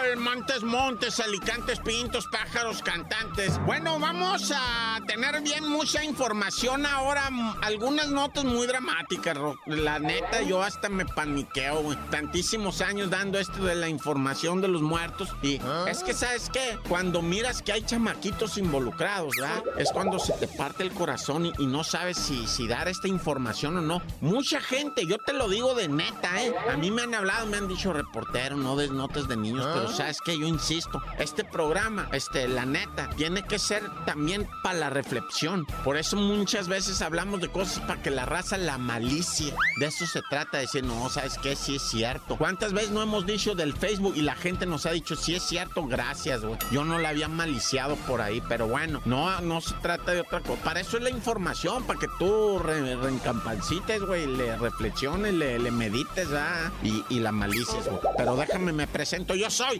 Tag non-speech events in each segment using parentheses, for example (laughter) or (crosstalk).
Montes, montes, alicantes, pintos, pájaros, cantantes. Bueno, vamos a tener bien mucha información ahora. Algunas notas muy dramáticas, La neta, yo hasta me paniqueo, güey. Tantísimos años dando esto de la información de los muertos. Y ¿Ah? es que, ¿sabes qué? Cuando miras que hay chamaquitos involucrados, ¿verdad? Es cuando se te parte el corazón y, no sabes si, si dar esta información o no. Mucha gente, yo te lo digo de neta, ¿eh? A mí me han hablado, me han dicho reportero, no des notas de niños, pero ¿Ah? ¿sabes qué? Yo insisto, este programa, este, la neta, tiene que ser también para la reflexión. Por eso muchas veces hablamos de cosas para que la raza la malicia. De eso se trata, de decir, no, ¿sabes qué? Sí es cierto. ¿Cuántas veces no hemos dicho del Facebook y la gente nos ha dicho, sí es cierto, gracias, güey? Yo no la había maliciado por ahí, pero bueno, no, no se trata de otra cosa. Para eso es la información, para que tú re, reencampancites, güey, le reflexiones, le, medites, ¿ah? Y, la malicia, güey. Pero déjame, me presento. Yo soy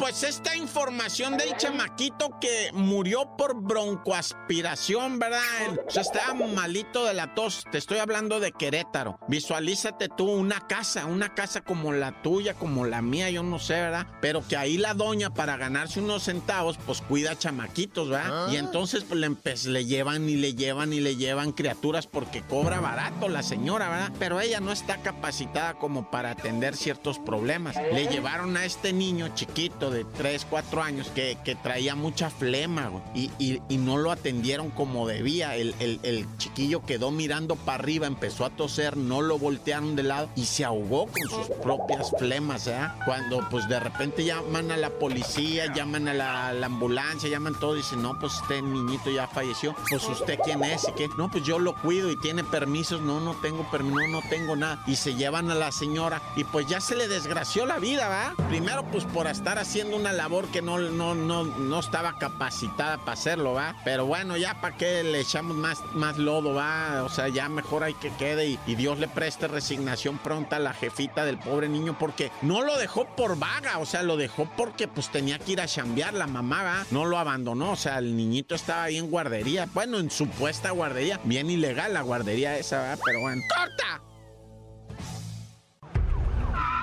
pues esta información del chamaquito que murió por broncoaspiración, ¿verdad? O sea, estaba malito de la tos. Te estoy hablando de Querétaro. Visualízate tú una casa, una casa como la tuya, como la mía, yo no sé, ¿verdad? Pero que ahí la doña, para ganarse unos centavos, pues cuida chamaquitos, ¿verdad? Y ah. entonces pues, le, le llevan y le llevan y le llevan criaturas porque cobra barato la señora, ¿verdad? Pero ella no está capacitada como para atender ciertos problemas. Le llevaron a este niño chiquito de 3, 4 años que, traía mucha flema, y, y, no lo atendieron como debía. El, el, chiquillo quedó mirando para arriba, empezó a toser, no lo voltearon de lado y se ahogó con sus propias flemas, ¿eh? Cuando pues de repente llaman a la policía, llaman a la, ambulancia, llaman todo y dicen, no, pues este niñito ya falleció, pues usted quién es y qué, no, pues yo lo cuido y tiene permisos, no, no tengo permiso, no, tengo nada. Y se llevan a la señora y pues ya se le desgració la vida, ¿va? Primero pues por estar haciendo una labor que no, no, no, no estaba capacitada para hacerlo, ¿va? Pero bueno, ya para qué le echamos más, más lodo, ¿va? O sea, ya mejor hay que quede y, y Dios le preste resignación pronta a la jefita del pobre niño porque no lo dejó por vaga, o sea, lo dejó porque pues tenía que ir a chambear la mamá, ¿va? No lo abandonó, o sea, el niñito estaba ahí en guardería, bueno, en supuesta guardería, bien ilegal la guardería esa, ¿va? Pero bueno, ¡corta!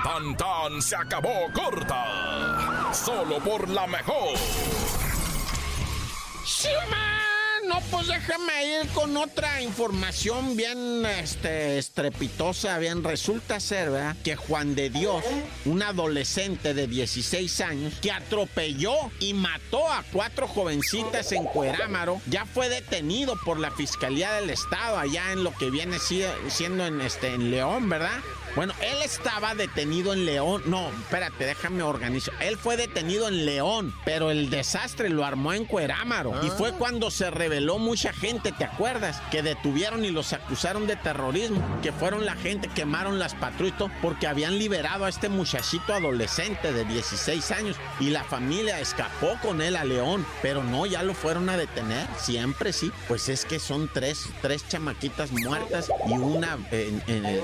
Tan tan se acabó corta. Solo por la mejor. ¡Sí, no, pues déjame ir con otra información bien este, estrepitosa. Bien, resulta ser, ¿verdad? Que Juan de Dios, un adolescente de 16 años, que atropelló y mató a cuatro jovencitas en Cuerámaro, ya fue detenido por la Fiscalía del Estado allá en lo que viene siendo en, este, en León, ¿verdad? Bueno, él estaba detenido en León. No, espérate, déjame organizar. Él fue detenido en León, pero el desastre lo armó en Cuerámaro. Y fue ah. cuando se reveló mucha gente, ¿te acuerdas? Que detuvieron y los acusaron de terrorismo. Que fueron la gente, quemaron las patrullas porque habían liberado a este muchachito adolescente de 16 años. Y la familia escapó con él a León. Pero no, ya lo fueron a detener. Siempre sí. Pues es que son tres, tres chamaquitas muertas y una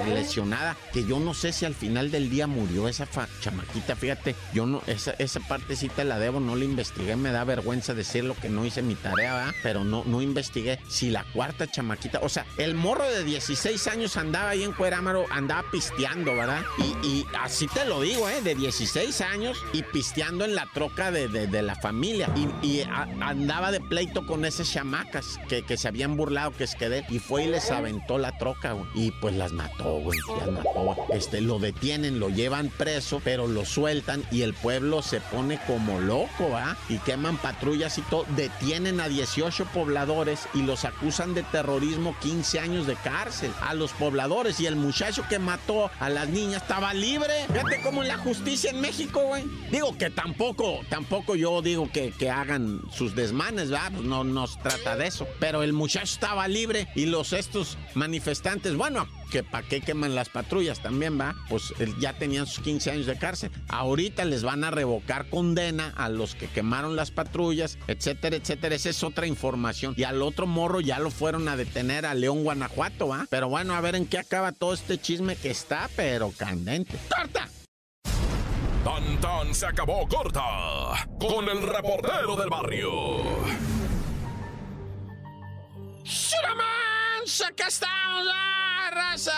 lesionada que yo no sé si al final del día murió esa chamaquita, fíjate, yo no, esa, esa partecita la debo, no la investigué, me da vergüenza decirlo que no hice mi tarea, pero no, no investigué si la cuarta chamaquita, o sea, el morro de 16 años andaba ahí en Cuerámaro, andaba pisteando, ¿verdad? Y, así te lo digo, ¿eh? De 16 años y pisteando en la troca de, la familia. Y, andaba de pleito con esas chamacas que, que se habían burlado, que es que de, y fue y les aventó la troca, güey. Y pues las mató, güey, las mató, este, lo detienen, lo llevan preso, pero lo sueltan y el pueblo se pone como loco, ¿va? Y queman patrullas y todo. Detienen a 18 pobladores y los acusan de terrorismo 15 años de cárcel a los pobladores. Y el muchacho que mató a las niñas estaba libre. Fíjate cómo la justicia en México, güey. Digo que tampoco, tampoco yo digo que, que hagan sus desmanes, ¿verdad? Pues no nos trata de eso. Pero el muchacho estaba libre y los estos manifestantes, bueno, que para qué queman las patrullas también, va, pues ya tenían sus 15 años de cárcel. Ahorita les van a revocar condena a los que quemaron las patrullas, etcétera, etcétera. Esa es otra información. Y al otro morro ya lo fueron a detener a León, Guanajuato, va. Pero bueno, a ver en qué acaba todo este chisme que está, pero candente. ¡Corta! Tan tan se acabó corta con el reportero del barrio. ¡Suraman! ¡Acá estamos! ¡Ah, raza!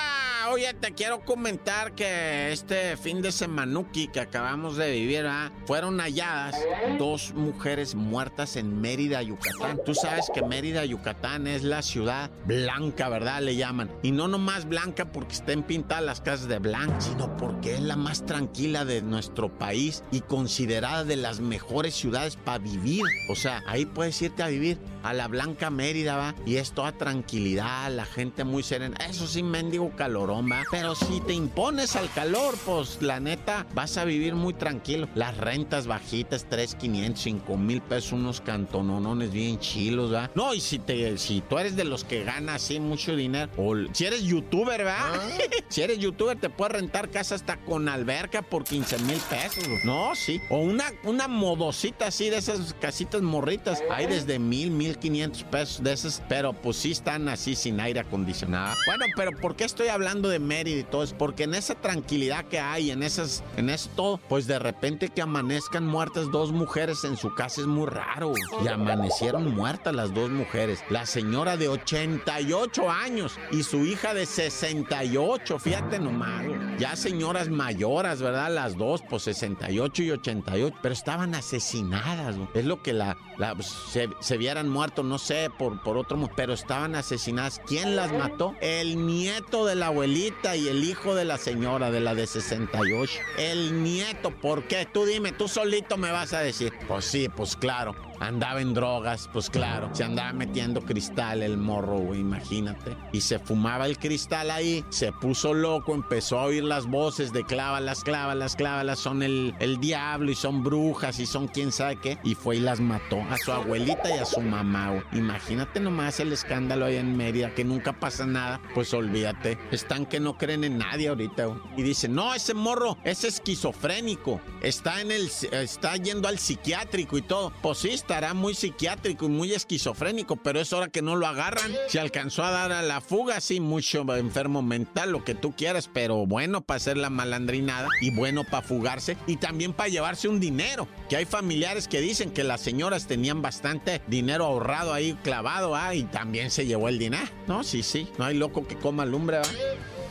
Oye, te quiero comentar que este fin de semanuki que acabamos de vivir, ¿ah? fueron halladas dos mujeres muertas en Mérida, Yucatán. Tú sabes que Mérida, Yucatán es la ciudad blanca, ¿verdad? Le llaman. Y no nomás blanca porque estén pintadas las casas de blanco, sino porque es la más tranquila de nuestro país y considerada de las mejores ciudades para vivir. O sea, ahí puedes irte a vivir a la Blanca Mérida, va. Y es toda tranquilidad, la gente muy serena. Eso sí, mendigo calorón pero si te impones al calor, pues la neta vas a vivir muy tranquilo. Las rentas bajitas, 3, 500, 5 mil pesos, unos cantononones bien chilos, ¿va? No, y si, te, si tú eres de los que ganas así mucho dinero, o si eres youtuber, ¿verdad? Ah. (laughs) si eres youtuber, te puedes rentar casa hasta con alberca por 15 mil pesos. No, sí. O una, una modosita así de esas casitas morritas. Hay desde mil, mil quinientos pesos de esas, pero pues sí están así sin aire acondicionado. Bueno, pero ¿por qué estoy hablando? de Mérida y todo es porque en esa tranquilidad que hay, en esas, en esto, pues de repente que amanezcan muertas dos mujeres en su casa es muy raro. Y amanecieron muertas las dos mujeres. La señora de 88 años y su hija de 68, fíjate nomás. Ya señoras mayoras, ¿verdad? Las dos, pues 68 y 88, pero estaban asesinadas. Es lo que la, la pues, se, se, vieran no sé, por, por otro, pero estaban asesinadas. ¿Quién las mató? El nieto de la abuelita y el hijo de la señora, de la de 68. El nieto, ¿por qué? Tú dime, tú solito me vas a decir. Pues sí, pues claro andaba en drogas, pues claro, se andaba metiendo cristal el morro, güey, imagínate. Y se fumaba el cristal ahí, se puso loco, empezó a oír las voces de clávalas, clávalas, clávalas, son el, el diablo y son brujas y son quién sabe qué. Y fue y las mató a su abuelita y a su mamá, güey. Imagínate nomás el escándalo ahí en Mérida, que nunca pasa nada, pues olvídate. Están que no creen en nadie ahorita, güey. Y dicen, no, ese morro es esquizofrénico, está en el, está yendo al psiquiátrico y todo. Pues estará muy psiquiátrico y muy esquizofrénico, pero es hora que no lo agarran. Se alcanzó a dar a la fuga, sí, mucho enfermo mental, lo que tú quieras, pero bueno para hacer la malandrinada y bueno para fugarse y también para llevarse un dinero. Que hay familiares que dicen que las señoras tenían bastante dinero ahorrado ahí clavado, ah, y también se llevó el dinero. No, sí, sí, no hay loco que coma lumbre, ¿va?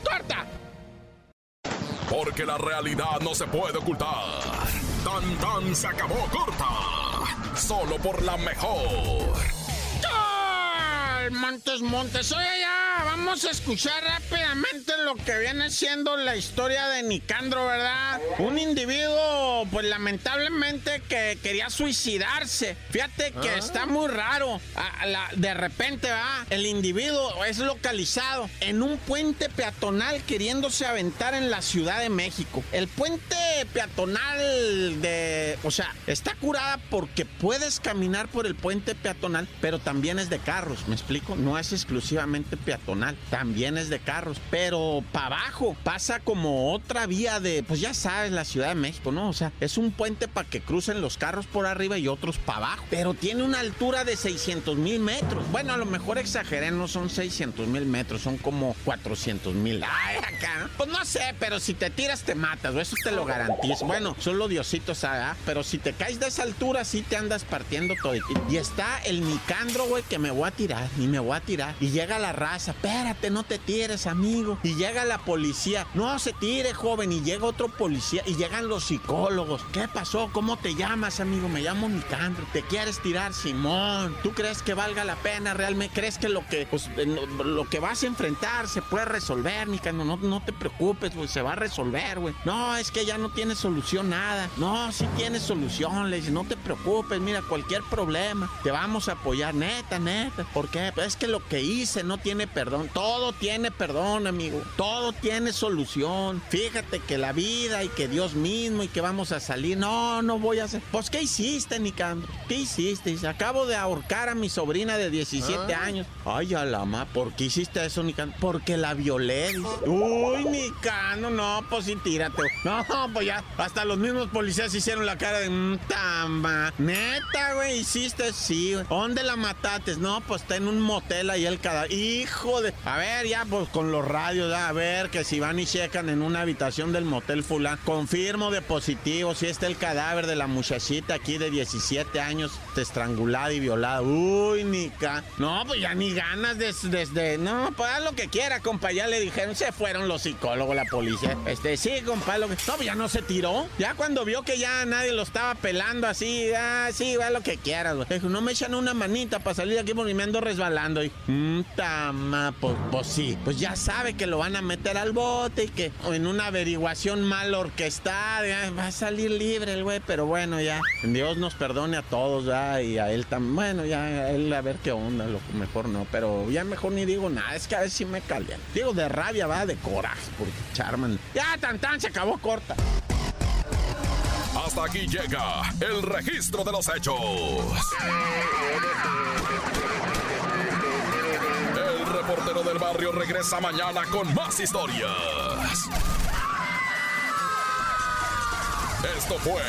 ¡Corta! Porque la realidad no se puede ocultar. Tan tan se acabó corta solo por la mejor. Montes, Montes. Oye, ya, vamos a escuchar rápidamente lo que viene siendo la historia de Nicandro, ¿verdad? Un individuo, pues lamentablemente, que quería suicidarse. Fíjate que ah. está muy raro. de repente, va, el individuo es localizado en un puente peatonal queriéndose aventar en la Ciudad de México. El puente peatonal de. O sea, está curada porque puedes caminar por el puente peatonal, pero también es de carros, ¿me explico? No es exclusivamente peatonal, también es de carros, pero para abajo pasa como otra vía de, pues ya sabes, la Ciudad de México, ¿no? O sea, es un puente para que crucen los carros por arriba y otros para abajo, pero tiene una altura de 600 mil metros. Bueno, a lo mejor exageré, no son 600 mil metros, son como 400 mil. Ay, acá, pues no sé, pero si te tiras te matas, eso te lo garantizo. Bueno, solo Diosito sabe, ¿ah? pero si te caes de esa altura, sí te andas partiendo todo. Y está el Nicandro, güey, que me voy a tirar y me voy a tirar. Y llega la raza, espérate, no te tires, amigo. Y llega la policía, no se tire, joven, y llega otro policía, y llegan los psicólogos. ¿Qué pasó? ¿Cómo te llamas, amigo? Me llamo Nicandro. ¿Te quieres tirar, Simón? ¿Tú crees que valga la pena realmente? ¿Crees que lo que, pues, lo que vas a enfrentar se puede resolver, Nicandro? No, no te preocupes, güey, se va a resolver, güey. No, es que ya no tiene solución nada. No, sí tiene solución, le dice, no te preocupes, mira, cualquier problema, te vamos a apoyar, neta, neta. ¿Por qué? Pues es que lo que hice no tiene perdón. Todo tiene perdón, amigo. Todo tiene solución. Fíjate que la vida y que Dios mismo y que vamos a salir. No, no voy a hacer. Pues, ¿qué hiciste, Nicandro? ¿Qué hiciste? Acabo de ahorcar a mi sobrina de 17 ah. años. Ay, alama, ¿por qué hiciste eso, Nicandro? Porque la violé. Uy, Nicandro, no, pues sí, tírate. No, pues ya, hasta los mismos policías hicieron la cara de mmm, tamba. Neta, güey, hiciste, sí, güey. ¿Dónde la mataste? No, pues está en un motel ahí el cadáver. Hijo de. A ver, ya, pues con los radios, a ver, que si van y checan en una habitación del motel fulano. Confirmo de positivo, si está el cadáver de la muchachita aquí de 17 años, estrangulada y violada. Uy, Nica. No, pues ya ni ganas desde. desde no, pues haz lo que quiera, compa. Ya le dijeron, se fueron los psicólogos, la policía. Este, sí, compa, lo que. No, pues ya no se tiró. Ya cuando vio que ya nadie lo estaba pelando así, ah, sí, va lo que quieras, güey. No me echan una manita para salir de aquí porque me ando resbalando. Y, mmm, tama, pues, pues, sí. Pues ya sabe que lo van a meter al bote y que en una averiguación mal orquestada va a salir libre el güey, pero bueno, ya. Dios nos perdone a todos, ya, y a él también. Bueno, ya, a él a ver qué onda, lo mejor no, pero ya mejor ni digo nada, es que a ver si me calienta. Digo de rabia, va, de coraje, porque Charman. Ya, tan tan, se acabó corta. Hasta aquí llega el registro de los hechos. Reportero del barrio regresa mañana con más historias. Esto fue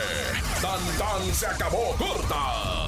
Tan Tan se acabó corta